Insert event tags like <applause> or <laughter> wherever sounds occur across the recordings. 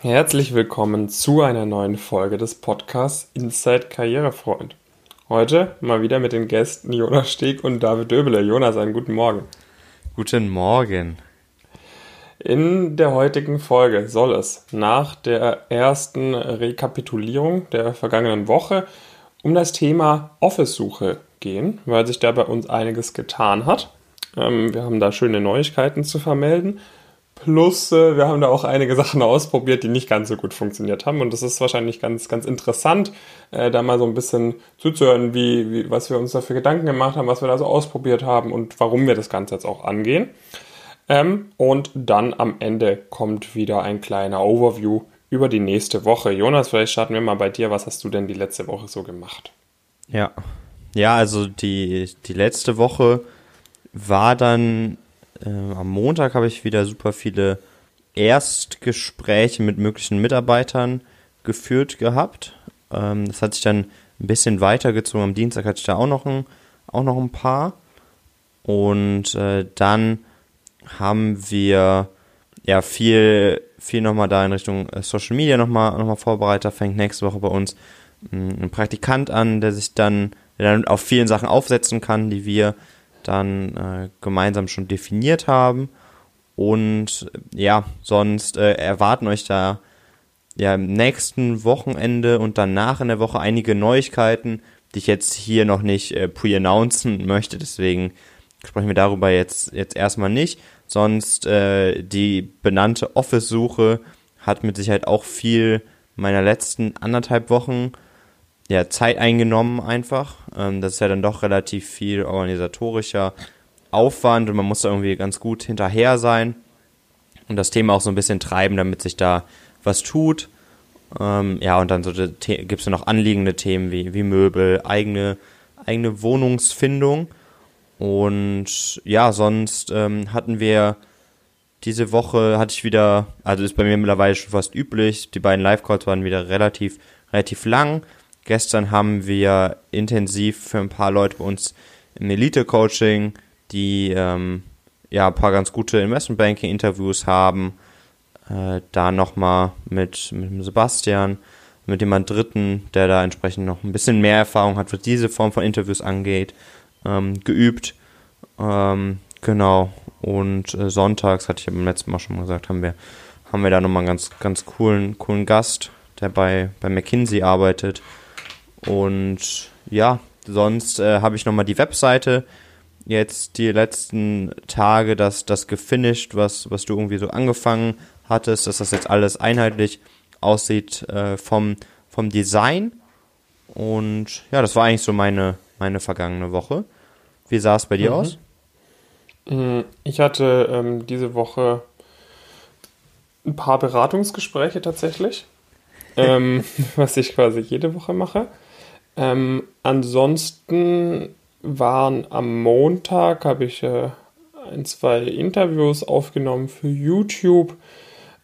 Herzlich willkommen zu einer neuen Folge des Podcasts Inside Karrierefreund. Heute mal wieder mit den Gästen Jonas Steg und David Döbele. Jonas, einen guten Morgen. Guten Morgen. In der heutigen Folge soll es nach der ersten Rekapitulierung der vergangenen Woche um das Thema Office-Suche gehen, weil sich da bei uns einiges getan hat. Ähm, wir haben da schöne Neuigkeiten zu vermelden Plus, äh, wir haben da auch einige Sachen ausprobiert, die nicht ganz so gut funktioniert haben. Und das ist wahrscheinlich ganz, ganz interessant, äh, da mal so ein bisschen zuzuhören, wie, wie, was wir uns dafür Gedanken gemacht haben, was wir da so ausprobiert haben und warum wir das Ganze jetzt auch angehen. Ähm, und dann am Ende kommt wieder ein kleiner Overview über die nächste Woche. Jonas, vielleicht starten wir mal bei dir. Was hast du denn die letzte Woche so gemacht? Ja. Ja, also die, die letzte Woche war dann äh, am Montag habe ich wieder super viele Erstgespräche mit möglichen Mitarbeitern geführt gehabt. Ähm, das hat sich dann ein bisschen weitergezogen. Am Dienstag hatte ich da auch noch ein, auch noch ein paar. Und äh, dann haben wir ja viel, viel nochmal da in Richtung äh, Social Media nochmal noch mal vorbereitet. Da fängt nächste Woche bei uns hm, ein Praktikant an, der sich dann, der dann auf vielen Sachen aufsetzen kann, die wir dann äh, gemeinsam schon definiert haben. Und ja, sonst äh, erwarten euch da ja im nächsten Wochenende und danach in der Woche einige Neuigkeiten, die ich jetzt hier noch nicht äh, pre-announcen möchte. Deswegen sprechen wir darüber jetzt, jetzt erstmal nicht. Sonst äh, die benannte Office-Suche hat mit Sicherheit auch viel meiner letzten anderthalb Wochen ja, Zeit eingenommen einfach. Ähm, das ist ja dann doch relativ viel organisatorischer Aufwand und man muss da irgendwie ganz gut hinterher sein und das Thema auch so ein bisschen treiben, damit sich da was tut. Ähm, ja, und dann so gibt es noch anliegende Themen wie, wie Möbel, eigene, eigene Wohnungsfindung. Und ja, sonst ähm, hatten wir diese Woche, hatte ich wieder, also ist bei mir mittlerweile schon fast üblich, die beiden Live-Calls waren wieder relativ, relativ lang. Gestern haben wir intensiv für ein paar Leute bei uns im Elite-Coaching, die ähm, ja ein paar ganz gute Investmentbanking-Interviews haben. Äh, da nochmal mit, mit Sebastian, mit jemand Dritten, der da entsprechend noch ein bisschen mehr Erfahrung hat, was diese Form von Interviews angeht, ähm, geübt. Ähm, genau. Und äh, sonntags, hatte ich ja beim letzten Mal schon mal gesagt, haben wir, haben wir da nochmal einen ganz, ganz coolen, coolen Gast, der bei, bei McKinsey arbeitet und ja, sonst äh, habe ich nochmal die Webseite jetzt die letzten Tage das, das gefinisht, was, was du irgendwie so angefangen hattest, dass das jetzt alles einheitlich aussieht äh, vom, vom Design. Und ja, das war eigentlich so meine, meine vergangene Woche. Wie sah es bei dir mhm. aus? Mm, ich hatte ähm, diese Woche ein paar Beratungsgespräche tatsächlich, <laughs> ähm, was ich quasi jede Woche mache. Ähm, ansonsten waren am Montag, habe ich äh, ein, zwei Interviews aufgenommen für YouTube.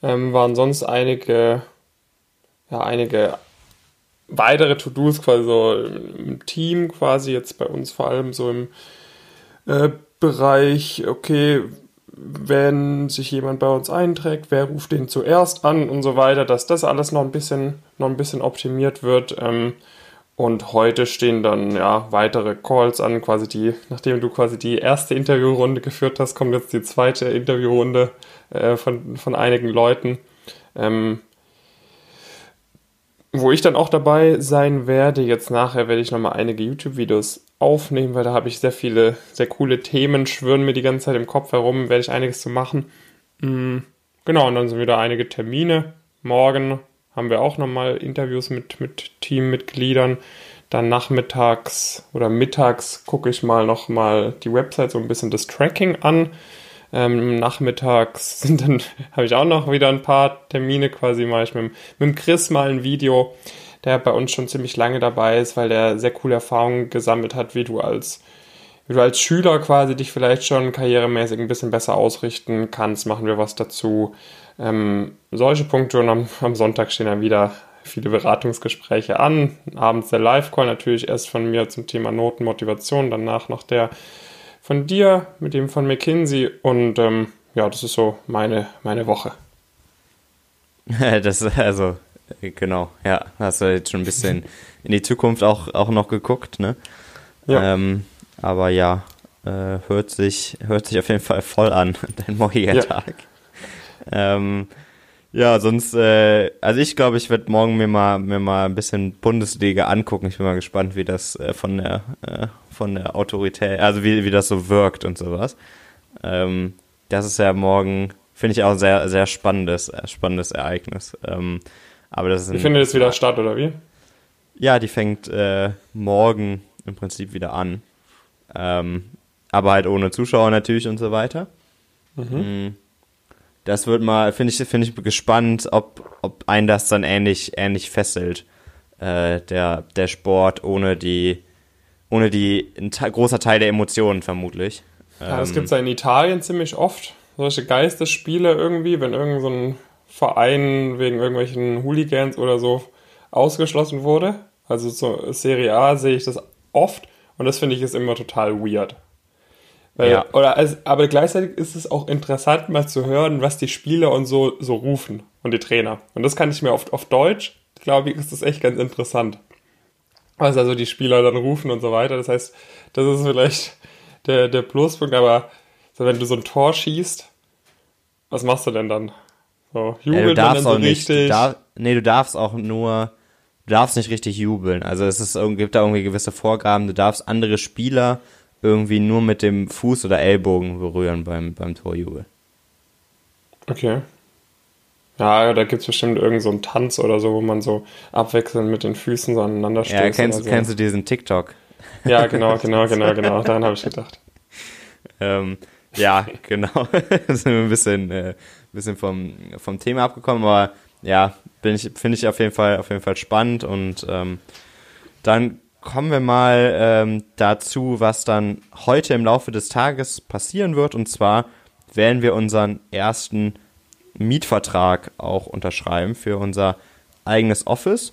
Ähm, waren sonst einige, ja, einige weitere To-Dos quasi so im Team quasi, jetzt bei uns vor allem so im äh, Bereich, okay, wenn sich jemand bei uns einträgt, wer ruft den zuerst an und so weiter, dass das alles noch ein bisschen, noch ein bisschen optimiert wird. Ähm, und heute stehen dann ja weitere Calls an, quasi die, nachdem du quasi die erste Interviewrunde geführt hast, kommt jetzt die zweite Interviewrunde äh, von, von einigen Leuten. Ähm, wo ich dann auch dabei sein werde, jetzt nachher werde ich nochmal einige YouTube-Videos aufnehmen, weil da habe ich sehr viele, sehr coole Themen, schwören mir die ganze Zeit im Kopf herum, werde ich einiges zu machen. Mhm. Genau, und dann sind wieder einige Termine. Morgen haben wir auch nochmal Interviews mit, mit Teammitgliedern. Dann nachmittags oder mittags gucke ich mal nochmal die Website, so ein bisschen das Tracking an. Ähm, nachmittags <laughs> sind dann, habe ich auch noch wieder ein paar Termine quasi, mache ich mit, mit Chris mal ein Video, der bei uns schon ziemlich lange dabei ist, weil der sehr coole Erfahrungen gesammelt hat, wie du als wie du als Schüler quasi dich vielleicht schon karrieremäßig ein bisschen besser ausrichten kannst, machen wir was dazu. Ähm, solche Punkte und am, am, Sonntag stehen dann wieder viele Beratungsgespräche an. Abends der Live-Call natürlich erst von mir zum Thema Notenmotivation, danach noch der von dir mit dem von McKinsey und ähm, ja, das ist so meine, meine Woche. <laughs> das, also, genau, ja, hast du jetzt schon ein bisschen in die Zukunft auch, auch noch geguckt, ne? Ja. Ähm, aber ja, äh, hört, sich, hört sich auf jeden Fall voll an, <laughs> dein morgiger ja. Tag. Ähm, ja, sonst, äh, also ich glaube, ich werde morgen mir mal, mir mal ein bisschen Bundesliga angucken. Ich bin mal gespannt, wie das äh, von der, äh, von der Autorität, also wie, wie das so wirkt und sowas. Ähm, das ist ja morgen, finde ich auch ein sehr, sehr spannendes, äh, spannendes Ereignis. Ähm, aber das ist ein, findet jetzt wieder statt, oder wie? Ja, die fängt äh, morgen im Prinzip wieder an. Ähm, aber halt ohne Zuschauer natürlich und so weiter. Mhm. Mm. Das wird mal, finde ich, finde ich gespannt, ob, ob ein das dann ähnlich, ähnlich fesselt. Äh, der, der Sport ohne die, ohne die, ein großer Teil der Emotionen vermutlich. Ja, das ähm, gibt es ja in Italien ziemlich oft. Solche Geistesspiele irgendwie, wenn irgend so ein Verein wegen irgendwelchen Hooligans oder so ausgeschlossen wurde. Also zur Serie A sehe ich das oft und das finde ich ist immer total weird. Weil, ja. oder also, aber gleichzeitig ist es auch interessant, mal zu hören, was die Spieler und so, so rufen und die Trainer. Und das kann ich mir oft auf Deutsch, glaube ich, ist das echt ganz interessant. Was also die Spieler dann rufen und so weiter. Das heißt, das ist vielleicht der, der Pluspunkt, aber so, wenn du so ein Tor schießt, was machst du denn dann? So, jubeln ja, du darfst dann so auch nicht, richtig? Du darf, nee, du darfst auch nur, du darfst nicht richtig jubeln. Also es ist, gibt da irgendwie gewisse Vorgaben, du darfst andere Spieler irgendwie nur mit dem Fuß oder Ellbogen berühren beim, beim Torjubel. Okay. Ja, da gibt es bestimmt irgendeinen so Tanz oder so, wo man so abwechselnd mit den Füßen so aneinander stößt. Ja, kennst, so. kennst du diesen TikTok? Ja, genau, <laughs> genau, genau, genau. Daran habe ich gedacht. ähm, ja, <laughs> genau. <laughs> da sind wir ein bisschen, äh, bisschen vom, vom Thema abgekommen, aber ja, ich, finde ich auf jeden Fall, auf jeden Fall spannend und ähm, dann kommen wir mal ähm, dazu, was dann heute im Laufe des Tages passieren wird. Und zwar werden wir unseren ersten Mietvertrag auch unterschreiben für unser eigenes Office.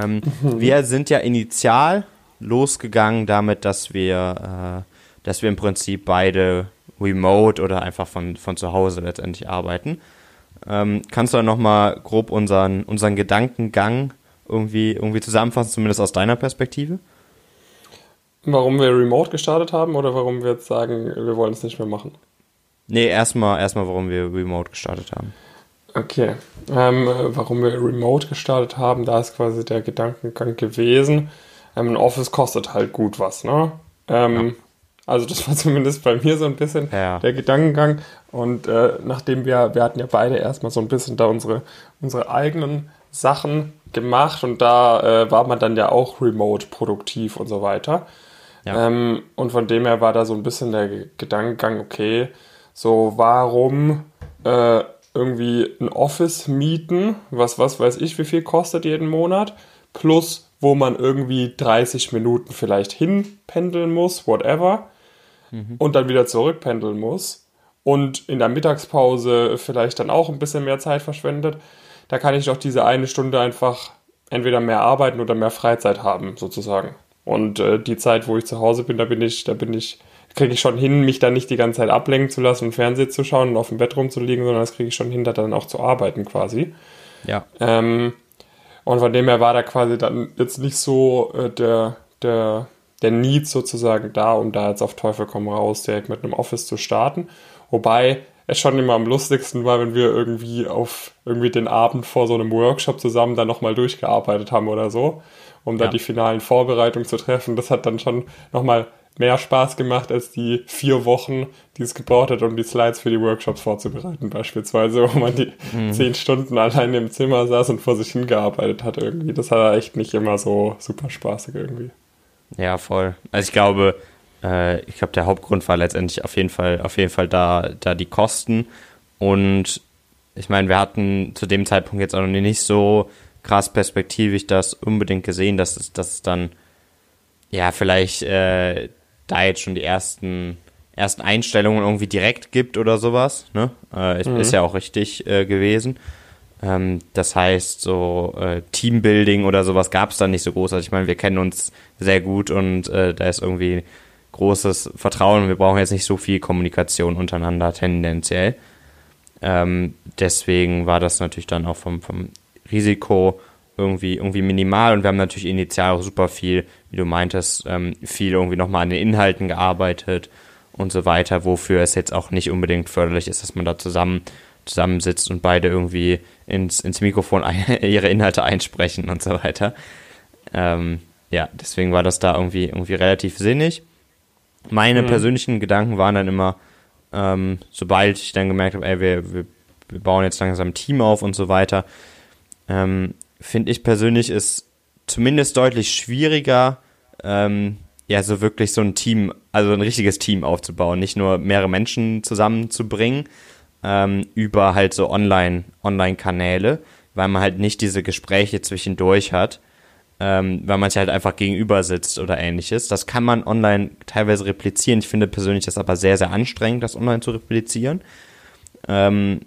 Ähm, mhm. Wir sind ja initial losgegangen damit, dass wir, äh, dass wir im Prinzip beide remote oder einfach von, von zu Hause letztendlich arbeiten. Ähm, kannst du dann nochmal grob unseren, unseren Gedankengang irgendwie, irgendwie zusammenfassen, zumindest aus deiner Perspektive? Warum wir Remote gestartet haben oder warum wir jetzt sagen, wir wollen es nicht mehr machen? Nee, erstmal, erstmal, warum wir Remote gestartet haben. Okay. Ähm, warum wir Remote gestartet haben, da ist quasi der Gedankengang gewesen. Ähm, ein Office kostet halt gut was, ne? Ähm, ja. Also das war zumindest bei mir so ein bisschen ja. der Gedankengang. Und äh, nachdem wir, wir hatten ja beide erstmal so ein bisschen da unsere, unsere eigenen Sachen gemacht und da äh, war man dann ja auch remote produktiv und so weiter. Ja. Ähm, und von dem her war da so ein bisschen der Gedankengang, okay, so warum äh, irgendwie ein Office mieten, was, was weiß ich, wie viel kostet jeden Monat, plus wo man irgendwie 30 Minuten vielleicht hinpendeln muss, whatever, mhm. und dann wieder zurückpendeln muss und in der Mittagspause vielleicht dann auch ein bisschen mehr Zeit verschwendet da kann ich doch diese eine Stunde einfach entweder mehr arbeiten oder mehr Freizeit haben, sozusagen. Und äh, die Zeit, wo ich zu Hause bin, da bin ich, da bin ich, kriege ich schon hin, mich dann nicht die ganze Zeit ablenken zu lassen und Fernsehen zu schauen und auf dem Bett rumzuliegen, sondern das kriege ich schon hin, da dann auch zu arbeiten quasi. Ja. Ähm, und von dem her war da quasi dann jetzt nicht so äh, der, der, der Need sozusagen da, um da jetzt auf Teufel komm raus direkt mit einem Office zu starten. Wobei es schon immer am lustigsten war, wenn wir irgendwie auf irgendwie den Abend vor so einem Workshop zusammen dann nochmal durchgearbeitet haben oder so, um ja. da die finalen Vorbereitungen zu treffen. Das hat dann schon nochmal mehr Spaß gemacht als die vier Wochen, die es gebraucht hat, um die Slides für die Workshops vorzubereiten, beispielsweise, <laughs> wo man die mhm. zehn Stunden allein im Zimmer saß und vor sich hingearbeitet hat irgendwie. Das hat echt nicht immer so super spaßig irgendwie. Ja, voll. Also ich glaube, äh, ich glaube, der Hauptgrund war letztendlich auf jeden Fall, auf jeden Fall da, da die Kosten. Und ich meine, wir hatten zu dem Zeitpunkt jetzt auch noch nicht so krass perspektivisch das unbedingt gesehen, dass es, dass es dann ja vielleicht äh, da jetzt schon die ersten ersten Einstellungen irgendwie direkt gibt oder sowas. Ne? Äh, mhm. Ist ja auch richtig äh, gewesen. Ähm, das heißt, so äh, Teambuilding oder sowas gab es dann nicht so groß. Also ich meine, wir kennen uns sehr gut und äh, da ist irgendwie großes Vertrauen. Wir brauchen jetzt nicht so viel Kommunikation untereinander tendenziell. Ähm, deswegen war das natürlich dann auch vom, vom Risiko irgendwie, irgendwie minimal und wir haben natürlich initial auch super viel, wie du meintest, ähm, viel irgendwie nochmal an den Inhalten gearbeitet und so weiter, wofür es jetzt auch nicht unbedingt förderlich ist, dass man da zusammen zusammensitzt und beide irgendwie ins, ins Mikrofon <laughs> ihre Inhalte einsprechen und so weiter. Ähm, ja, deswegen war das da irgendwie, irgendwie relativ sinnig. Meine mhm. persönlichen Gedanken waren dann immer, ähm, sobald ich dann gemerkt habe, ey, wir, wir, wir bauen jetzt langsam ein Team auf und so weiter, ähm, finde ich persönlich ist zumindest deutlich schwieriger, ähm, ja, so wirklich so ein Team, also ein richtiges Team aufzubauen, nicht nur mehrere Menschen zusammenzubringen, ähm, über halt so Online, Online-Kanäle, weil man halt nicht diese Gespräche zwischendurch hat, ähm, weil man sich halt einfach gegenüber sitzt oder ähnliches. Das kann man online teilweise replizieren. Ich finde persönlich das aber sehr, sehr anstrengend, das online zu replizieren. Ähm,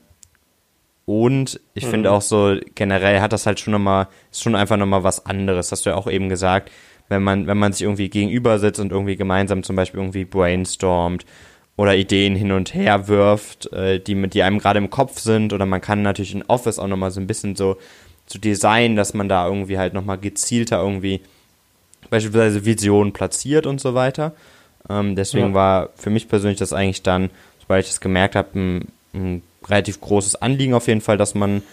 und ich mhm. finde auch so, generell hat das halt schon nochmal, ist schon einfach nochmal was anderes. Hast du ja auch eben gesagt, wenn man, wenn man sich irgendwie gegenüber sitzt und irgendwie gemeinsam zum Beispiel irgendwie brainstormt oder Ideen hin und her wirft, äh, die mit die einem gerade im Kopf sind oder man kann natürlich in Office auch nochmal so ein bisschen so zu designen, dass man da irgendwie halt nochmal gezielter irgendwie beispielsweise Visionen platziert und so weiter. Ähm, deswegen ja. war für mich persönlich das eigentlich dann, sobald ich das gemerkt habe, ein, ein, relativ großes Anliegen auf jeden Fall, dass man,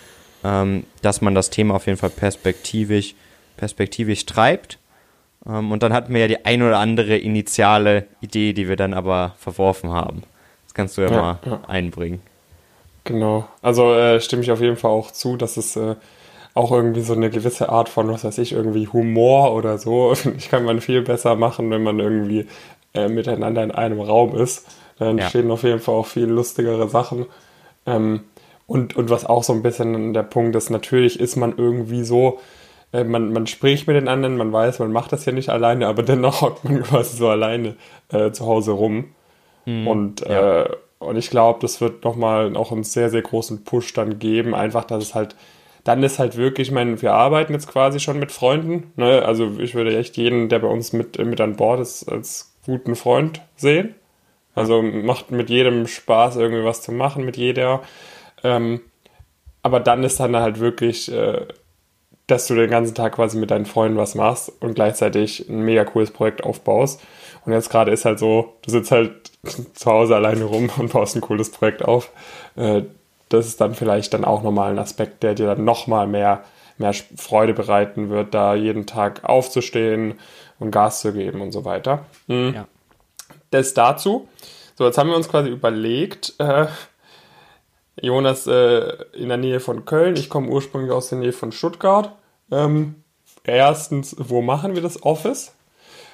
ähm, dass man das Thema auf jeden Fall perspektivisch, perspektivisch treibt. Ähm, und dann hatten wir ja die ein oder andere initiale Idee, die wir dann aber verworfen haben. Das kannst du ja, ja mal ja. einbringen. Genau. Also äh, stimme ich auf jeden Fall auch zu, dass es äh, auch irgendwie so eine gewisse Art von, was weiß ich, irgendwie Humor oder so, <laughs> ich kann man viel besser machen, wenn man irgendwie äh, miteinander in einem Raum ist. Dann entstehen ja. auf jeden Fall auch viel lustigere Sachen. Ähm, und, und was auch so ein bisschen der Punkt ist, natürlich ist man irgendwie so, man, man spricht mit den anderen, man weiß, man macht das ja nicht alleine, aber dennoch <laughs> hockt man quasi so alleine äh, zu Hause rum. Mhm, und, ja. äh, und ich glaube, das wird nochmal auch einen sehr, sehr großen Push dann geben. Einfach, dass es halt, dann ist halt wirklich, ich meine, wir arbeiten jetzt quasi schon mit Freunden. Ne? Also ich würde echt jeden, der bei uns mit, mit an Bord ist, als guten Freund sehen. Also macht mit jedem Spaß, irgendwie was zu machen, mit jeder. Ähm, aber dann ist dann halt wirklich äh, dass du den ganzen Tag quasi mit deinen Freunden was machst und gleichzeitig ein mega cooles Projekt aufbaust. Und jetzt gerade ist halt so, du sitzt halt <laughs> zu Hause alleine rum und baust ein cooles Projekt auf. Äh, das ist dann vielleicht dann auch nochmal ein Aspekt, der dir dann nochmal mehr, mehr Freude bereiten wird, da jeden Tag aufzustehen und Gas zu geben und so weiter. Mhm. Ja. Das dazu. So, jetzt haben wir uns quasi überlegt, äh, Jonas äh, in der Nähe von Köln, ich komme ursprünglich aus der Nähe von Stuttgart. Ähm, erstens, wo machen wir das Office?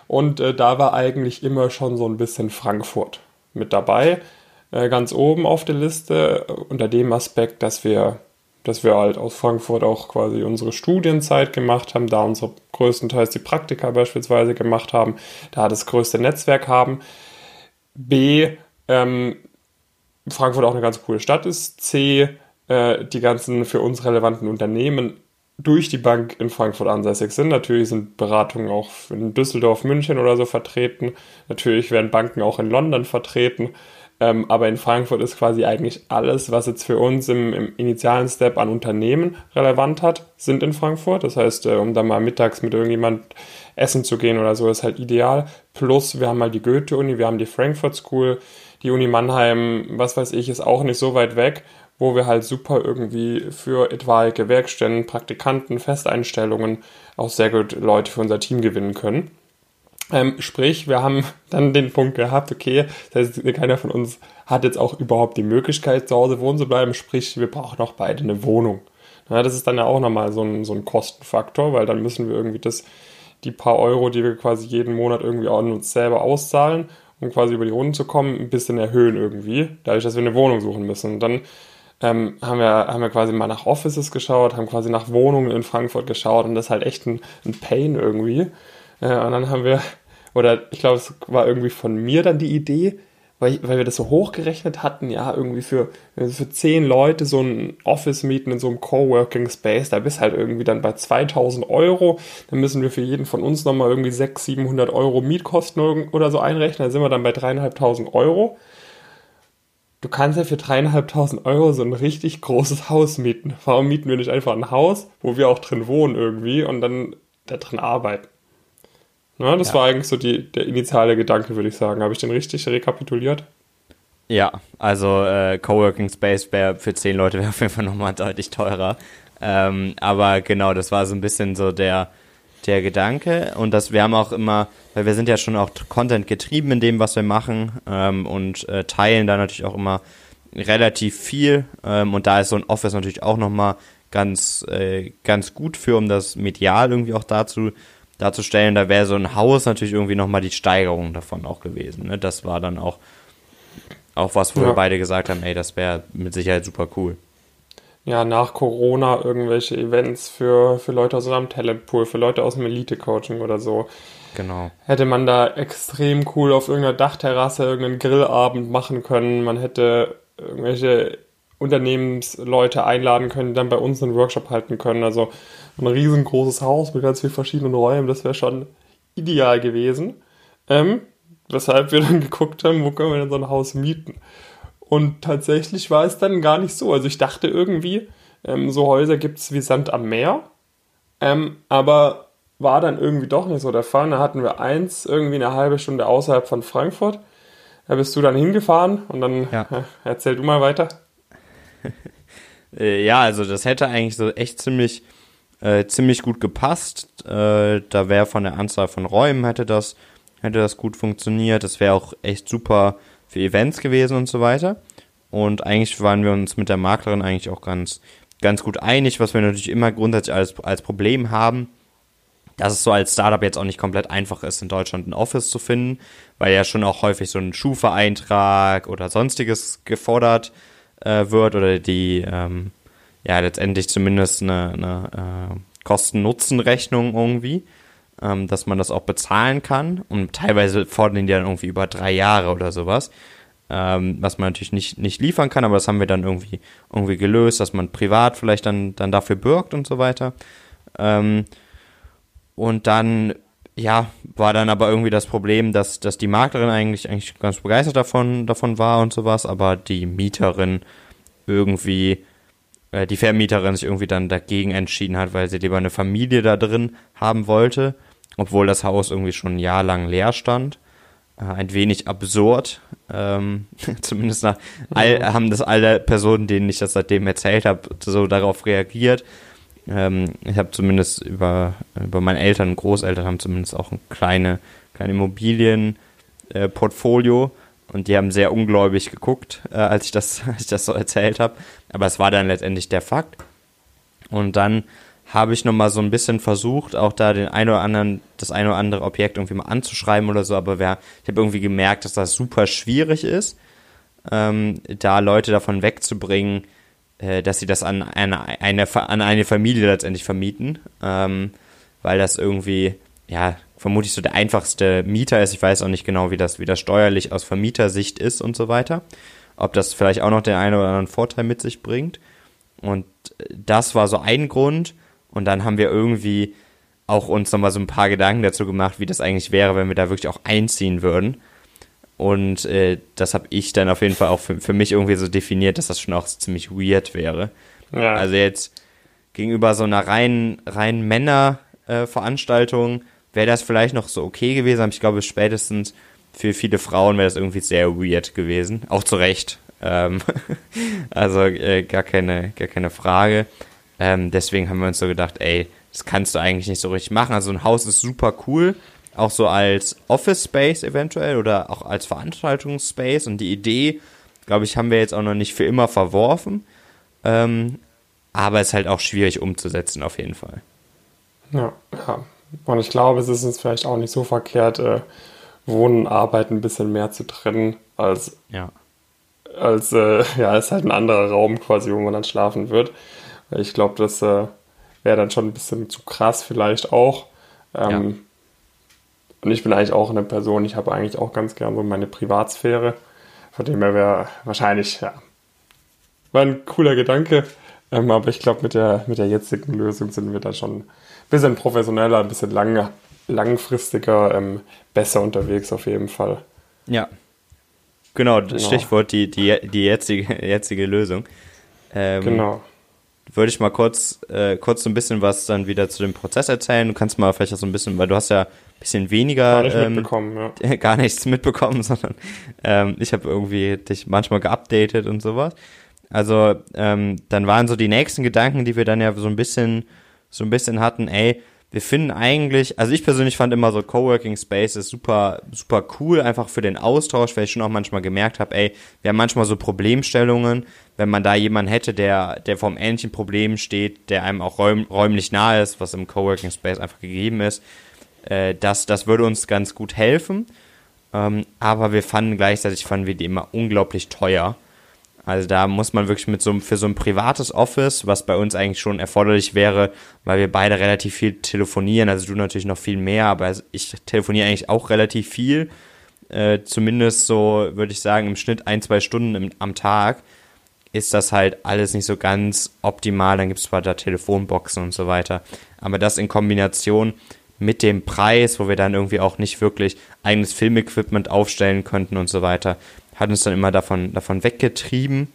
Und äh, da war eigentlich immer schon so ein bisschen Frankfurt mit dabei. Äh, ganz oben auf der Liste, äh, unter dem Aspekt, dass wir, dass wir halt aus Frankfurt auch quasi unsere Studienzeit gemacht haben, da unsere größtenteils die Praktika beispielsweise gemacht haben, da das größte Netzwerk haben. B, ähm, Frankfurt auch eine ganz coole Stadt ist. C, äh, die ganzen für uns relevanten Unternehmen durch die Bank in Frankfurt ansässig sind. Natürlich sind Beratungen auch in Düsseldorf, München oder so vertreten. Natürlich werden Banken auch in London vertreten. Ähm, aber in Frankfurt ist quasi eigentlich alles, was jetzt für uns im, im, initialen Step an Unternehmen relevant hat, sind in Frankfurt. Das heißt, äh, um da mal mittags mit irgendjemand essen zu gehen oder so, ist halt ideal. Plus, wir haben mal die Goethe-Uni, wir haben die Frankfurt School, die Uni Mannheim, was weiß ich, ist auch nicht so weit weg wo wir halt super irgendwie für etwaige Werkstätten, Praktikanten, Festeinstellungen auch sehr gut Leute für unser Team gewinnen können. Ähm, sprich, wir haben <laughs> dann den Punkt gehabt, okay, das heißt, keiner von uns hat jetzt auch überhaupt die Möglichkeit, zu Hause wohnen zu bleiben, sprich, wir brauchen auch beide eine Wohnung. Ja, das ist dann ja auch nochmal so ein, so ein Kostenfaktor, weil dann müssen wir irgendwie das, die paar Euro, die wir quasi jeden Monat irgendwie an uns selber auszahlen, um quasi über die Runden zu kommen, ein bisschen erhöhen irgendwie, dadurch, dass wir eine Wohnung suchen müssen. Und dann ähm, haben, wir, haben wir quasi mal nach Offices geschaut, haben quasi nach Wohnungen in Frankfurt geschaut und das ist halt echt ein, ein Pain irgendwie. Äh, und dann haben wir, oder ich glaube, es war irgendwie von mir dann die Idee, weil, weil wir das so hochgerechnet hatten, ja, irgendwie für, für zehn Leute so ein Office mieten in so einem Coworking Space, da bist halt irgendwie dann bei 2000 Euro, dann müssen wir für jeden von uns nochmal irgendwie 600, 700 Euro Mietkosten oder so einrechnen, da sind wir dann bei dreieinhalbtausend Euro du kannst ja für dreieinhalbtausend Euro so ein richtig großes Haus mieten. Warum mieten wir nicht einfach ein Haus, wo wir auch drin wohnen irgendwie und dann da drin arbeiten? Na, das ja. war eigentlich so die, der initiale Gedanke, würde ich sagen. Habe ich den richtig rekapituliert? Ja, also äh, Coworking Space wäre für zehn Leute wäre auf jeden Fall nochmal deutlich teurer. Ähm, aber genau, das war so ein bisschen so der, der Gedanke. Und das, wir haben auch immer, weil wir sind ja schon auch Content getrieben in dem, was wir machen ähm, und äh, teilen da natürlich auch immer relativ viel. Ähm, und da ist so ein Office natürlich auch nochmal ganz, äh, ganz gut für, um das medial irgendwie auch dazu darzustellen. Da wäre so ein Haus natürlich irgendwie nochmal die Steigerung davon auch gewesen. Ne? Das war dann auch auch was, wo ja. wir beide gesagt haben, ey, das wäre mit Sicherheit super cool. Ja, nach Corona irgendwelche Events für, für Leute aus einem Talentpool, für Leute aus dem Elite-Coaching oder so. Genau. Hätte man da extrem cool auf irgendeiner Dachterrasse irgendeinen Grillabend machen können. Man hätte irgendwelche Unternehmensleute einladen können, die dann bei uns einen Workshop halten können. Also ein riesengroßes Haus mit ganz vielen verschiedenen Räumen, das wäre schon ideal gewesen. Ähm, weshalb wir dann <laughs> geguckt haben, wo können wir denn so ein Haus mieten. Und tatsächlich war es dann gar nicht so. Also ich dachte irgendwie, ähm, so Häuser gibt es wie Sand am Meer, ähm, aber war dann irgendwie doch nicht so der Fall. Da hatten wir eins irgendwie eine halbe Stunde außerhalb von Frankfurt. Da bist du dann hingefahren und dann ja. äh, erzähl du mal weiter. <laughs> Äh, ja, also das hätte eigentlich so echt ziemlich, äh, ziemlich gut gepasst. Äh, da wäre von der Anzahl von Räumen hätte das hätte das gut funktioniert. Das wäre auch echt super für Events gewesen und so weiter. Und eigentlich waren wir uns mit der Maklerin eigentlich auch ganz, ganz gut einig, was wir natürlich immer grundsätzlich als, als Problem haben, dass es so als Startup jetzt auch nicht komplett einfach ist, in Deutschland ein Office zu finden, weil ja schon auch häufig so ein Schufa-Eintrag oder sonstiges gefordert äh, wird oder die ähm, ja letztendlich zumindest eine, eine äh, Kosten-Nutzen-Rechnung irgendwie ähm, dass man das auch bezahlen kann. Und teilweise fordern die dann irgendwie über drei Jahre oder sowas. Ähm, was man natürlich nicht, nicht liefern kann, aber das haben wir dann irgendwie, irgendwie gelöst, dass man privat vielleicht dann, dann dafür bürgt und so weiter. Ähm, und dann, ja, war dann aber irgendwie das Problem, dass, dass die Maklerin eigentlich, eigentlich ganz begeistert davon, davon war und sowas, aber die Mieterin irgendwie äh, die Vermieterin sich irgendwie dann dagegen entschieden hat, weil sie lieber eine Familie da drin haben wollte obwohl das Haus irgendwie schon ein Jahr lang leer stand. Äh, ein wenig absurd. Ähm, <laughs> zumindest nach all, haben das alle Personen, denen ich das seitdem erzählt habe, so darauf reagiert. Ähm, ich habe zumindest über, über meine Eltern und Großeltern haben zumindest auch ein kleine, kleine Immobilienportfolio. Äh, und die haben sehr ungläubig geguckt, äh, als, ich das, <laughs> als ich das so erzählt habe. Aber es war dann letztendlich der Fakt. Und dann habe ich nochmal so ein bisschen versucht, auch da den ein oder anderen, das ein oder andere Objekt irgendwie mal anzuschreiben oder so, aber wer, ich habe irgendwie gemerkt, dass das super schwierig ist, ähm, da Leute davon wegzubringen, äh, dass sie das an eine, eine, an eine Familie letztendlich vermieten, ähm, weil das irgendwie, ja, vermutlich so der einfachste Mieter ist. Ich weiß auch nicht genau, wie das, wie das steuerlich aus Vermietersicht ist und so weiter. Ob das vielleicht auch noch den einen oder anderen Vorteil mit sich bringt. Und das war so ein Grund. Und dann haben wir irgendwie auch uns nochmal so ein paar Gedanken dazu gemacht, wie das eigentlich wäre, wenn wir da wirklich auch einziehen würden. Und äh, das habe ich dann auf jeden Fall auch für, für mich irgendwie so definiert, dass das schon auch ziemlich weird wäre. Ja. Also jetzt gegenüber so einer reinen, reinen Männer-Veranstaltung äh, wäre das vielleicht noch so okay gewesen, aber ich glaube spätestens für viele Frauen wäre das irgendwie sehr weird gewesen. Auch zu Recht. Ähm <laughs> also äh, gar, keine, gar keine Frage. Ähm, deswegen haben wir uns so gedacht, ey, das kannst du eigentlich nicht so richtig machen. Also ein Haus ist super cool, auch so als Office Space eventuell oder auch als Veranstaltungsspace. Und die Idee, glaube ich, haben wir jetzt auch noch nicht für immer verworfen. Ähm, aber es ist halt auch schwierig umzusetzen, auf jeden Fall. Ja, ja. Und ich glaube, es ist uns vielleicht auch nicht so verkehrt, äh, Wohnen und Arbeiten ein bisschen mehr zu trennen, als, ja. als äh, ja, es ist halt ein anderer Raum quasi, wo man dann schlafen wird. Ich glaube, das äh, wäre dann schon ein bisschen zu krass vielleicht auch. Ähm, ja. Und ich bin eigentlich auch eine Person, ich habe eigentlich auch ganz gern so meine Privatsphäre. Von dem her wäre wahrscheinlich, ja, war ein cooler Gedanke. Ähm, aber ich glaube, mit der, mit der jetzigen Lösung sind wir da schon ein bisschen professioneller, ein bisschen lang, langfristiger, ähm, besser unterwegs auf jeden Fall. Ja. Genau, genau. Stichwort die, die, die jetzige, jetzige Lösung. Ähm, genau. Würde ich mal kurz, äh, kurz so ein bisschen was dann wieder zu dem Prozess erzählen. Du kannst mal vielleicht auch so ein bisschen, weil du hast ja ein bisschen weniger. Gar, nicht ähm, mitbekommen, ja. <laughs> gar nichts mitbekommen, <laughs> sondern ähm, ich habe irgendwie dich manchmal geupdatet und sowas. Also ähm, dann waren so die nächsten Gedanken, die wir dann ja so ein bisschen, so ein bisschen hatten, ey, wir finden eigentlich, also ich persönlich fand immer so Coworking Spaces super, super cool, einfach für den Austausch, weil ich schon auch manchmal gemerkt habe, ey, wir haben manchmal so Problemstellungen, wenn man da jemanden hätte, der, der vom ähnlichen Problem steht, der einem auch räum, räumlich nahe ist, was im Coworking Space einfach gegeben ist, äh, das, das würde uns ganz gut helfen. Ähm, aber wir fanden gleichzeitig, fanden wir die immer unglaublich teuer. Also da muss man wirklich mit so einem, für so ein privates Office, was bei uns eigentlich schon erforderlich wäre, weil wir beide relativ viel telefonieren, also du natürlich noch viel mehr, aber ich telefoniere eigentlich auch relativ viel, äh, zumindest so, würde ich sagen, im Schnitt ein, zwei Stunden im, am Tag ist das halt alles nicht so ganz optimal. Dann gibt es zwar da Telefonboxen und so weiter, aber das in Kombination mit dem Preis, wo wir dann irgendwie auch nicht wirklich eigenes Filmequipment aufstellen könnten und so weiter, hat uns dann immer davon, davon weggetrieben.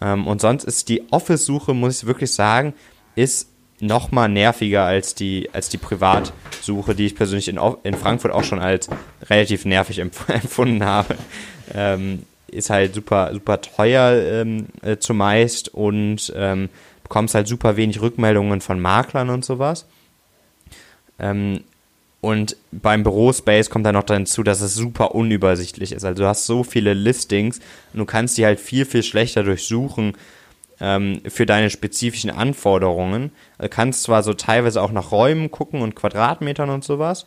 Ähm, und sonst ist die Office-Suche, muss ich wirklich sagen, ist noch mal nerviger als die, als die Privatsuche, die ich persönlich in, in Frankfurt auch schon als relativ nervig empf <laughs> empfunden habe. Ähm, ist halt super, super teuer ähm, äh, zumeist und ähm, bekommst halt super wenig Rückmeldungen von Maklern und sowas. Ähm, und beim Bürospace kommt dann noch dazu, dass es super unübersichtlich ist. Also du hast so viele Listings und du kannst die halt viel, viel schlechter durchsuchen ähm, für deine spezifischen Anforderungen. Du kannst zwar so teilweise auch nach Räumen gucken und Quadratmetern und sowas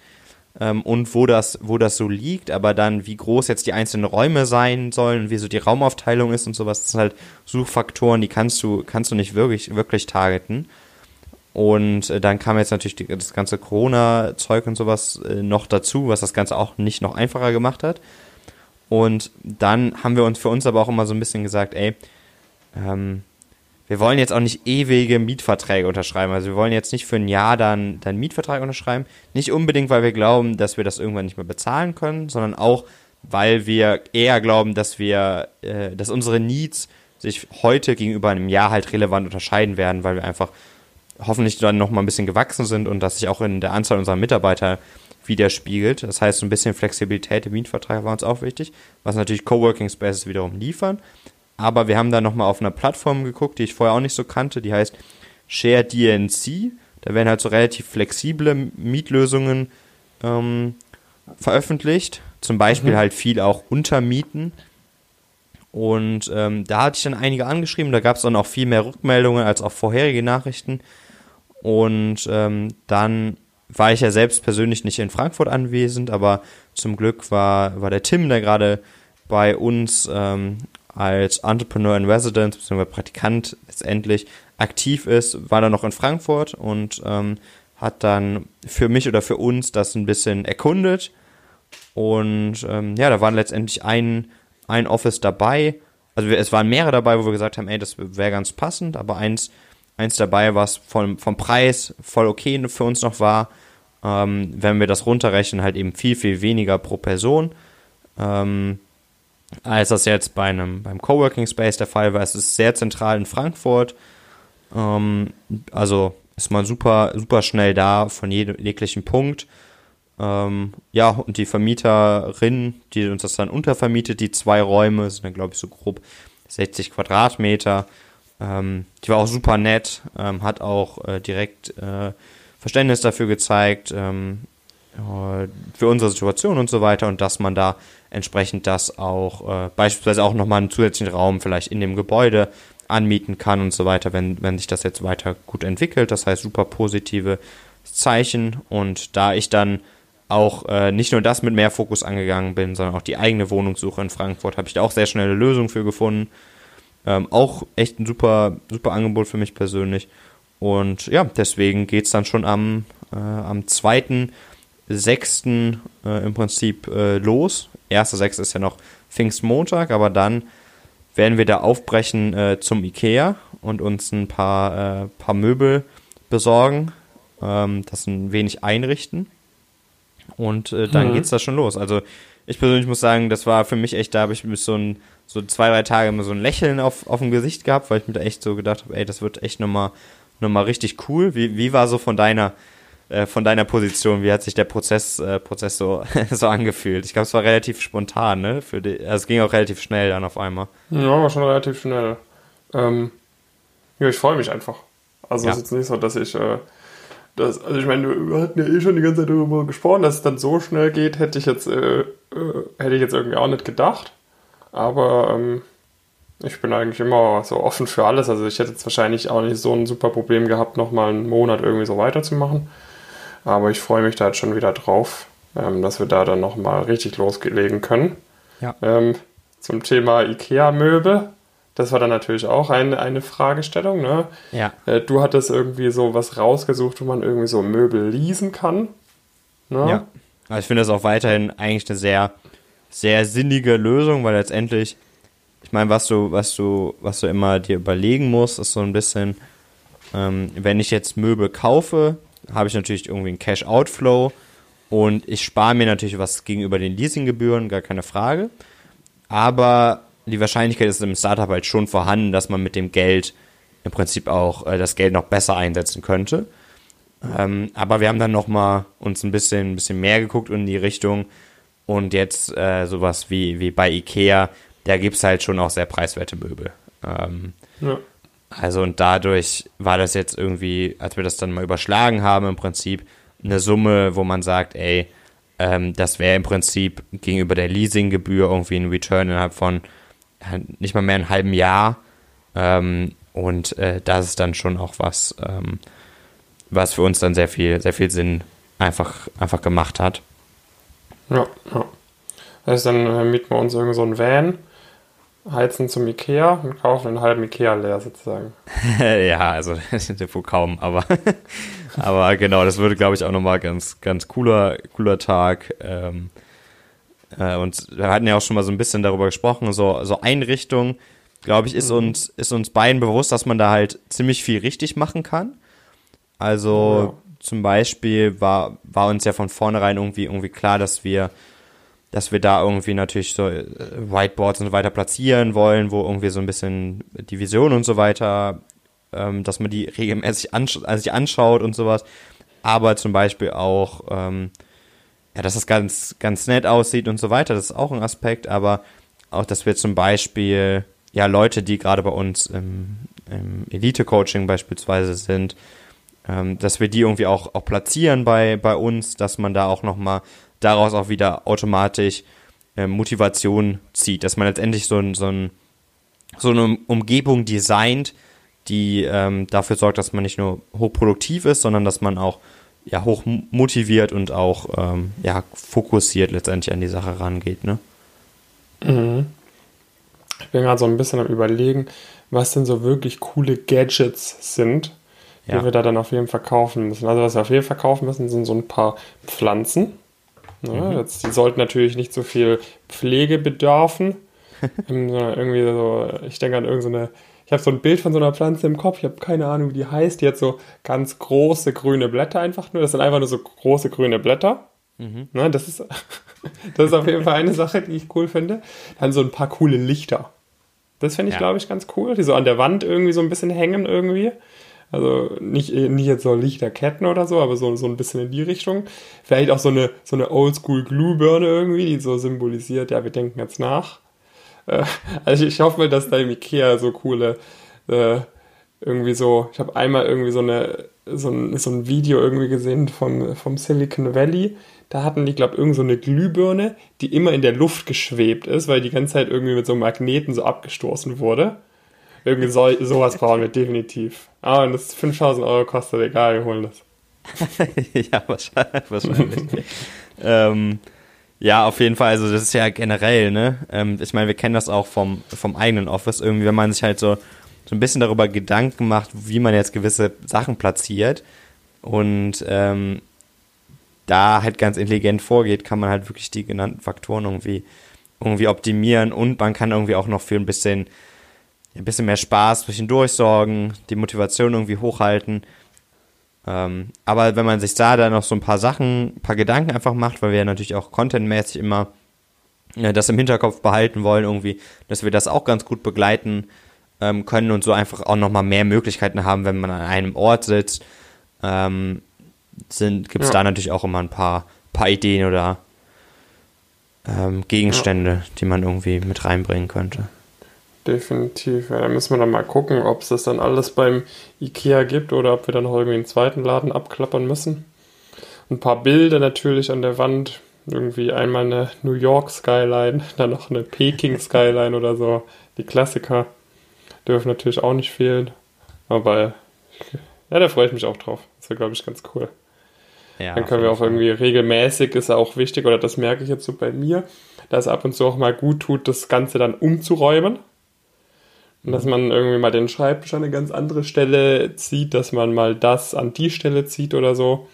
ähm, und wo das, wo das so liegt, aber dann wie groß jetzt die einzelnen Räume sein sollen, wie so die Raumaufteilung ist und sowas, das sind halt Suchfaktoren, die kannst du, kannst du nicht wirklich, wirklich targeten. Und äh, dann kam jetzt natürlich die, das ganze Corona-Zeug und sowas äh, noch dazu, was das Ganze auch nicht noch einfacher gemacht hat. Und dann haben wir uns für uns aber auch immer so ein bisschen gesagt, ey, ähm, wir wollen jetzt auch nicht ewige Mietverträge unterschreiben. Also wir wollen jetzt nicht für ein Jahr dann, dann Mietvertrag unterschreiben. Nicht unbedingt, weil wir glauben, dass wir das irgendwann nicht mehr bezahlen können, sondern auch, weil wir eher glauben, dass wir, äh, dass unsere Needs sich heute gegenüber einem Jahr halt relevant unterscheiden werden, weil wir einfach hoffentlich dann noch mal ein bisschen gewachsen sind und das sich auch in der Anzahl unserer Mitarbeiter widerspiegelt. Das heißt, so ein bisschen Flexibilität im Mietvertrag war uns auch wichtig, was natürlich Coworking Spaces wiederum liefern. Aber wir haben da nochmal auf einer Plattform geguckt, die ich vorher auch nicht so kannte, die heißt Share DNC. Da werden halt so relativ flexible Mietlösungen ähm, veröffentlicht. Zum Beispiel mhm. halt viel auch Untermieten. Und ähm, da hatte ich dann einige angeschrieben, da gab es dann auch viel mehr Rückmeldungen als auch vorherige Nachrichten. Und ähm, dann war ich ja selbst persönlich nicht in Frankfurt anwesend, aber zum Glück war, war der Tim, der gerade bei uns ähm, als Entrepreneur in Residence, beziehungsweise Praktikant letztendlich aktiv ist, war dann noch in Frankfurt und ähm, hat dann für mich oder für uns das ein bisschen erkundet. Und ähm, ja, da waren letztendlich ein, ein Office dabei. Also es waren mehrere dabei, wo wir gesagt haben, ey, das wäre ganz passend, aber eins eins dabei, was vom, vom Preis voll okay für uns noch war. Ähm, wenn wir das runterrechnen, halt eben viel, viel weniger pro Person. Ähm, als das jetzt bei einem beim Coworking Space der Fall war. Es ist sehr zentral in Frankfurt. Ähm, also ist man super, super schnell da von jedem jeglichen Punkt. Ähm, ja, und die Vermieterin, die uns das dann untervermietet, die zwei Räume, sind dann glaube ich so grob 60 Quadratmeter. Ähm, die war auch super nett, ähm, hat auch äh, direkt äh, Verständnis dafür gezeigt, ähm, äh, für unsere Situation und so weiter und dass man da entsprechend das auch äh, beispielsweise auch nochmal einen zusätzlichen Raum vielleicht in dem Gebäude anmieten kann und so weiter, wenn, wenn sich das jetzt weiter gut entwickelt. Das heißt, super positive Zeichen und da ich dann auch äh, nicht nur das mit mehr Fokus angegangen bin, sondern auch die eigene Wohnungssuche in Frankfurt, habe ich da auch sehr schnell eine Lösung für gefunden. Ähm, auch echt ein super, super Angebot für mich persönlich. Und ja, deswegen geht es dann schon am, äh, am 2.6. Äh, im Prinzip äh, los. 1.6. ist ja noch Pfingstmontag, aber dann werden wir da aufbrechen äh, zum Ikea und uns ein paar, äh, paar Möbel besorgen, ähm, das ein wenig einrichten. Und äh, dann mhm. geht's da schon los. Also ich persönlich muss sagen, das war für mich echt, da habe ich so ein, so zwei, drei Tage immer so ein Lächeln auf, auf dem Gesicht gehabt, weil ich mir da echt so gedacht habe, ey, das wird echt nochmal noch mal richtig cool. Wie, wie war so von deiner, äh, von deiner Position, wie hat sich der Prozess, äh, Prozess so, <laughs> so angefühlt? Ich glaube, es war relativ spontan, ne? Für die, also es ging auch relativ schnell dann auf einmal. Ja, war schon relativ schnell. Ähm, ja, ich freue mich einfach. Also ja. es ist jetzt nicht so, dass ich äh, das, also ich meine, wir hatten ja eh schon die ganze Zeit darüber gesprochen, dass es dann so schnell geht, hätte ich jetzt, äh, äh, hätte ich jetzt irgendwie auch nicht gedacht. Aber ähm, ich bin eigentlich immer so offen für alles. Also ich hätte jetzt wahrscheinlich auch nicht so ein super Problem gehabt, nochmal einen Monat irgendwie so weiterzumachen. Aber ich freue mich da jetzt schon wieder drauf, ähm, dass wir da dann nochmal richtig loslegen können. Ja. Ähm, zum Thema IKEA-Möbel das war dann natürlich auch eine, eine Fragestellung. Ne? Ja. Äh, du hattest irgendwie so was rausgesucht, wo man irgendwie so Möbel leasen kann. Ne? Ja. Also ich finde das auch weiterhin eigentlich eine sehr, sehr sinnige Lösung, weil letztendlich, ich meine, was du, was du, was du immer dir überlegen musst, ist so ein bisschen, ähm, wenn ich jetzt Möbel kaufe, habe ich natürlich irgendwie einen Cash-Outflow und ich spare mir natürlich was gegenüber den Leasinggebühren, gar keine Frage. Aber die Wahrscheinlichkeit ist im Startup halt schon vorhanden, dass man mit dem Geld im Prinzip auch äh, das Geld noch besser einsetzen könnte. Ähm, aber wir haben dann noch mal uns ein bisschen, ein bisschen mehr geguckt in die Richtung und jetzt äh, sowas wie, wie bei Ikea, da gibt es halt schon auch sehr preiswerte Möbel. Ähm, ja. Also und dadurch war das jetzt irgendwie, als wir das dann mal überschlagen haben, im Prinzip eine Summe, wo man sagt, ey, ähm, das wäre im Prinzip gegenüber der Leasinggebühr irgendwie ein Return innerhalb von nicht mal mehr ein halben Jahr. Ähm, und äh, das ist dann schon auch was, ähm, was für uns dann sehr viel, sehr viel Sinn einfach, einfach gemacht hat. Ja, ja. Heißt, dann äh, mieten wir uns irgend so ein Van, heizen zum Ikea und kaufen einen halben Ikea leer sozusagen. <laughs> ja, also <laughs> ja wohl kaum, aber, <laughs> aber genau, das würde, glaube ich, auch nochmal ganz, ganz cooler, cooler Tag. Ähm, äh, und wir hatten ja auch schon mal so ein bisschen darüber gesprochen, so, so Einrichtung, glaube ich, ist mhm. uns, ist uns beiden bewusst, dass man da halt ziemlich viel richtig machen kann. Also ja. zum Beispiel war, war uns ja von vornherein irgendwie, irgendwie klar, dass wir, dass wir da irgendwie natürlich so äh, Whiteboards und so weiter platzieren wollen, wo irgendwie so ein bisschen die Vision und so weiter, ähm, dass man die regelmäßig ansch also sich anschaut und sowas. Aber zum Beispiel auch ähm, ja, dass es ganz, ganz nett aussieht und so weiter, das ist auch ein Aspekt, aber auch, dass wir zum Beispiel, ja, Leute, die gerade bei uns im, im Elite-Coaching beispielsweise sind, ähm, dass wir die irgendwie auch, auch platzieren bei, bei uns, dass man da auch nochmal daraus auch wieder automatisch äh, Motivation zieht, dass man letztendlich so, ein, so, ein, so eine Umgebung designt, die ähm, dafür sorgt, dass man nicht nur hochproduktiv ist, sondern dass man auch ja, hoch motiviert und auch ähm, ja, fokussiert letztendlich an die Sache rangeht. Ne? Mhm. Ich bin gerade so ein bisschen am Überlegen, was denn so wirklich coole Gadgets sind, die ja. wir da dann auf jeden Fall kaufen müssen. Also, was wir auf jeden Fall kaufen müssen, sind so ein paar Pflanzen. Ja, ne? mhm. jetzt, die sollten natürlich nicht so viel Pflege bedürfen. <laughs> Irgendwie so, ich denke an irgendeine ich habe so ein Bild von so einer Pflanze im Kopf, ich habe keine Ahnung, wie die heißt. Die hat so ganz große grüne Blätter einfach nur. Das sind einfach nur so große grüne Blätter. Mhm. Ne, das, ist, <laughs> das ist auf jeden Fall eine Sache, die ich cool finde. Dann so ein paar coole Lichter. Das finde ich, ja. glaube ich, ganz cool. Die so an der Wand irgendwie so ein bisschen hängen irgendwie. Also nicht, nicht jetzt so Lichterketten oder so, aber so, so ein bisschen in die Richtung. Vielleicht auch so eine, so eine Oldschool-Glühbirne irgendwie, die so symbolisiert, ja, wir denken jetzt nach. Äh, also ich hoffe dass da im Ikea so coole, äh, irgendwie so, ich habe einmal irgendwie so eine, so ein, so ein Video irgendwie gesehen vom, vom Silicon Valley. Da hatten die, glaube ich, irgend so eine Glühbirne, die immer in der Luft geschwebt ist, weil die ganze Zeit irgendwie mit so Magneten so abgestoßen wurde. Irgendwie so, sowas brauchen wir definitiv. Ah, und das 5000 Euro kostet, egal, wir holen das. <laughs> ja, wahrscheinlich. wahrscheinlich. ähm, ja, auf jeden Fall. Also das ist ja generell, ne? Ähm, ich meine, wir kennen das auch vom, vom eigenen Office irgendwie, wenn man sich halt so, so ein bisschen darüber Gedanken macht, wie man jetzt gewisse Sachen platziert und ähm, da halt ganz intelligent vorgeht, kann man halt wirklich die genannten Faktoren irgendwie, irgendwie optimieren und man kann irgendwie auch noch für ein bisschen, ein bisschen mehr Spaß zwischendurch sorgen, die Motivation irgendwie hochhalten. Ähm, aber wenn man sich da dann noch so ein paar Sachen, ein paar Gedanken einfach macht, weil wir ja natürlich auch contentmäßig immer äh, das im Hinterkopf behalten wollen, irgendwie, dass wir das auch ganz gut begleiten ähm, können und so einfach auch nochmal mehr Möglichkeiten haben, wenn man an einem Ort sitzt. Ähm, gibt es ja. da natürlich auch immer ein paar, paar Ideen oder ähm, Gegenstände, ja. die man irgendwie mit reinbringen könnte. Definitiv. Ja, da müssen wir dann mal gucken, ob es das dann alles beim IKEA gibt oder ob wir dann noch irgendwie einen zweiten Laden abklappern müssen. Ein paar Bilder natürlich an der Wand. Irgendwie einmal eine New York Skyline, <laughs> dann noch eine Peking Skyline oder so. Die Klassiker dürfen natürlich auch nicht fehlen. Aber ja, da freue ich mich auch drauf. Das wäre, glaube ich, ganz cool. Ja, dann können wir auch irgendwie regelmäßig, ist auch wichtig, oder das merke ich jetzt so bei mir, dass es ab und zu auch mal gut tut, das Ganze dann umzuräumen. Und dass man irgendwie mal den Schreibtisch an eine ganz andere Stelle zieht, dass man mal das an die Stelle zieht oder so.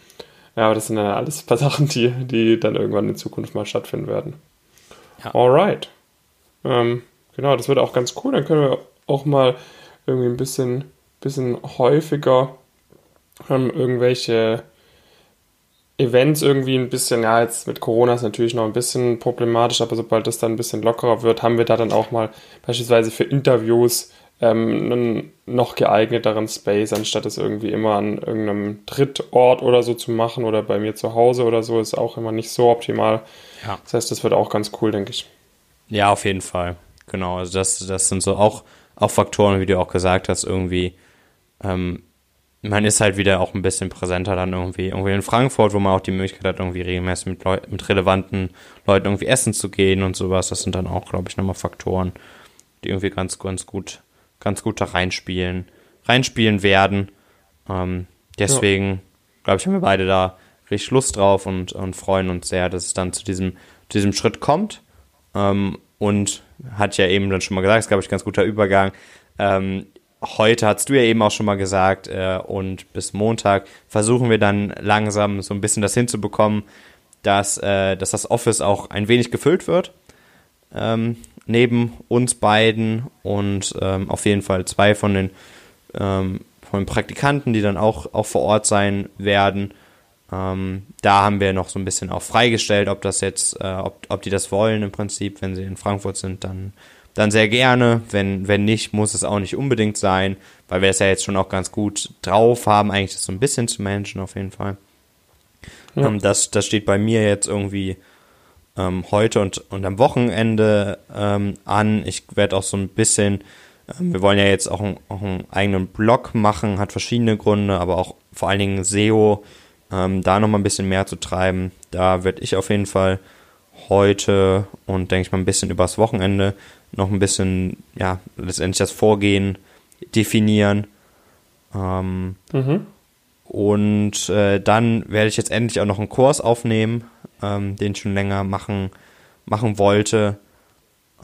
Ja, aber das sind ja alles ein paar <laughs> Sachen, die, die dann irgendwann in Zukunft mal stattfinden werden. Ja. Alright. Ähm, genau, das wird auch ganz cool. Dann können wir auch mal irgendwie ein bisschen, bisschen häufiger ähm, irgendwelche Events irgendwie ein bisschen, ja, jetzt mit Corona ist natürlich noch ein bisschen problematisch, aber sobald das dann ein bisschen lockerer wird, haben wir da dann auch mal beispielsweise für Interviews ähm, einen noch geeigneteren Space, anstatt es irgendwie immer an irgendeinem Drittort oder so zu machen oder bei mir zu Hause oder so, ist auch immer nicht so optimal. Ja. Das heißt, das wird auch ganz cool, denke ich. Ja, auf jeden Fall. Genau, also das, das sind so auch, auch Faktoren, wie du auch gesagt hast, irgendwie ähm, man ist halt wieder auch ein bisschen präsenter dann irgendwie. Irgendwie in Frankfurt, wo man auch die Möglichkeit hat, irgendwie regelmäßig mit, Leu mit relevanten Leuten irgendwie essen zu gehen und sowas. Das sind dann auch, glaube ich, nochmal Faktoren, die irgendwie ganz, ganz gut, ganz gut da reinspielen, reinspielen werden. Ähm, deswegen, ja. glaube ich, haben wir beide da richtig Lust drauf und, und freuen uns sehr, dass es dann zu diesem, zu diesem Schritt kommt. Ähm, und hat ja eben dann schon mal gesagt, es ist, glaube ich, ganz guter Übergang. Ähm, heute hast du ja eben auch schon mal gesagt, äh, und bis Montag versuchen wir dann langsam so ein bisschen das hinzubekommen, dass, äh, dass das Office auch ein wenig gefüllt wird. Ähm, neben uns beiden und ähm, auf jeden Fall zwei von den, ähm, von den Praktikanten, die dann auch, auch vor Ort sein werden. Ähm, da haben wir noch so ein bisschen auch freigestellt, ob das jetzt, äh, ob, ob die das wollen im Prinzip, wenn sie in Frankfurt sind, dann dann sehr gerne. Wenn, wenn nicht, muss es auch nicht unbedingt sein, weil wir es ja jetzt schon auch ganz gut drauf haben, eigentlich das so ein bisschen zu managen auf jeden Fall. Ja. Ähm, das, das steht bei mir jetzt irgendwie ähm, heute und, und am Wochenende ähm, an. Ich werde auch so ein bisschen, ähm, wir wollen ja jetzt auch, ein, auch einen eigenen Blog machen, hat verschiedene Gründe, aber auch vor allen Dingen SEO, ähm, da nochmal ein bisschen mehr zu treiben. Da werde ich auf jeden Fall heute und denke ich mal ein bisschen übers Wochenende noch ein bisschen, ja, letztendlich das Vorgehen definieren. Ähm, mhm. Und äh, dann werde ich jetzt endlich auch noch einen Kurs aufnehmen, ähm, den ich schon länger machen, machen wollte.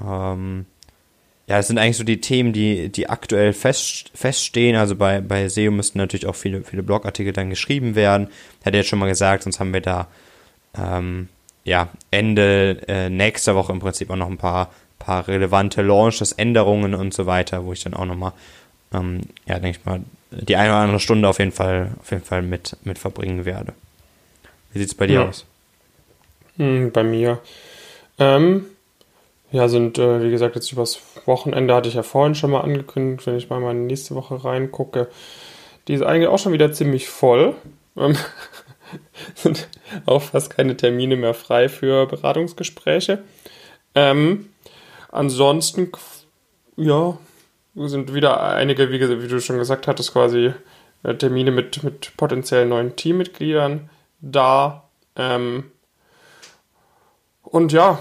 Ähm, ja, es sind eigentlich so die Themen, die, die aktuell fest, feststehen. Also bei, bei SEO müssten natürlich auch viele, viele Blogartikel dann geschrieben werden. Hätte jetzt schon mal gesagt, sonst haben wir da ähm, ja, Ende äh, nächster Woche im Prinzip auch noch ein paar paar relevante Launches, Änderungen und so weiter, wo ich dann auch nochmal, ähm, ja, denke ich mal, die eine oder andere Stunde auf jeden Fall, auf jeden Fall mit, mit verbringen werde. Wie sieht es bei dir ja. aus? Hm, bei mir. Ähm, ja, sind, äh, wie gesagt, jetzt übers Wochenende hatte ich ja vorhin schon mal angekündigt, wenn ich mal meine nächste Woche reingucke. Die ist eigentlich auch schon wieder ziemlich voll. Ähm, <laughs> sind auch fast keine Termine mehr frei für Beratungsgespräche. Ähm, Ansonsten, ja, sind wieder einige, wie, wie du schon gesagt hattest, quasi äh, Termine mit, mit potenziellen neuen Teammitgliedern da. Ähm, und ja,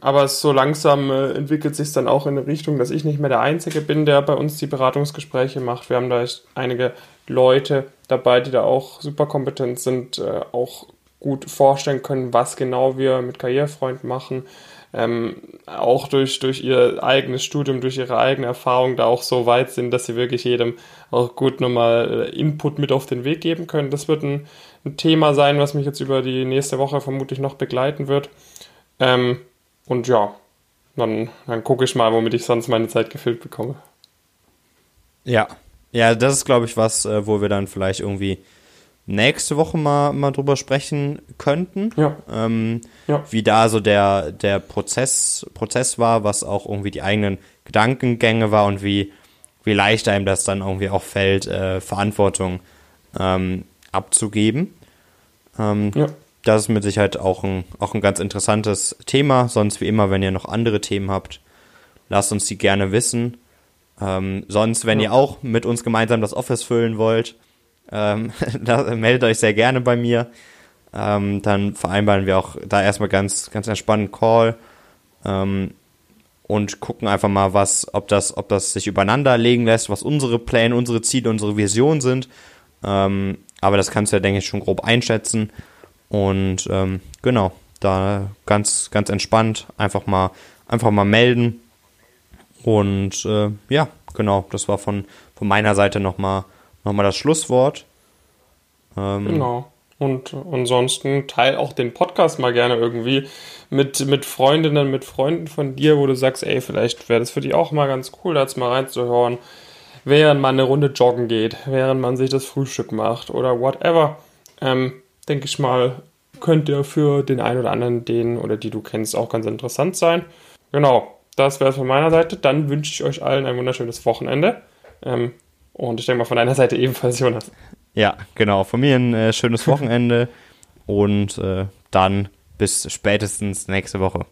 aber so langsam äh, entwickelt sich dann auch in eine Richtung, dass ich nicht mehr der Einzige bin, der bei uns die Beratungsgespräche macht. Wir haben da einige Leute dabei, die da auch super kompetent sind, äh, auch gut vorstellen können, was genau wir mit Karrierefreund machen ähm, auch durch, durch ihr eigenes Studium, durch ihre eigene Erfahrung da auch so weit sind, dass sie wirklich jedem auch gut nochmal äh, Input mit auf den Weg geben können. Das wird ein, ein Thema sein, was mich jetzt über die nächste Woche vermutlich noch begleiten wird. Ähm, und ja, dann, dann gucke ich mal, womit ich sonst meine Zeit gefüllt bekomme. Ja, ja, das ist, glaube ich, was, äh, wo wir dann vielleicht irgendwie nächste Woche mal, mal drüber sprechen könnten. Ja. Ähm, Ja. Wie da so der, der Prozess, Prozess war, was auch irgendwie die eigenen Gedankengänge war und wie, wie leicht einem das dann irgendwie auch fällt, äh, Verantwortung ähm, abzugeben. Ähm, Ja. Das ist mit Sicherheit auch ein, auch ein ganz interessantes Thema. Sonst wie immer, wenn ihr noch andere Themen habt, lasst uns die gerne wissen. Ähm, sonst, wenn Ja. ihr auch mit uns gemeinsam das Office füllen wollt, ähm, <laughs> meldet euch sehr gerne bei mir. Ähm, dann vereinbaren wir auch da erstmal ganz, ganz entspannt einen Call ähm, und gucken einfach mal, was, ob das, ob das sich übereinander legen lässt, was unsere Pläne, unsere Ziele, unsere Visionen sind. Ähm, aber das kannst du ja, denke ich, schon grob einschätzen. Und ähm, genau, da ganz, ganz entspannt einfach mal, einfach mal melden. Und äh, ja, genau, das war von, von meiner Seite nochmal noch mal das Schlusswort. Ähm, Genau. Und ansonsten teil auch den Podcast mal gerne irgendwie mit, mit Freundinnen, mit Freunden von dir, wo du sagst, ey, vielleicht wäre das für dich auch mal ganz cool, da jetzt mal reinzuhören, während man eine Runde joggen geht, während man sich das Frühstück macht oder whatever. Ähm, denke ich mal, könnte für den einen oder anderen, den oder die du kennst, auch ganz interessant sein. Genau, das wäre es von meiner Seite. Dann wünsche ich euch allen ein wunderschönes Wochenende. Ähm, und ich denke mal von deiner Seite ebenfalls, Jonas. Ja, genau. Von mir ein äh, schönes Wochenende und äh, dann bis spätestens nächste Woche.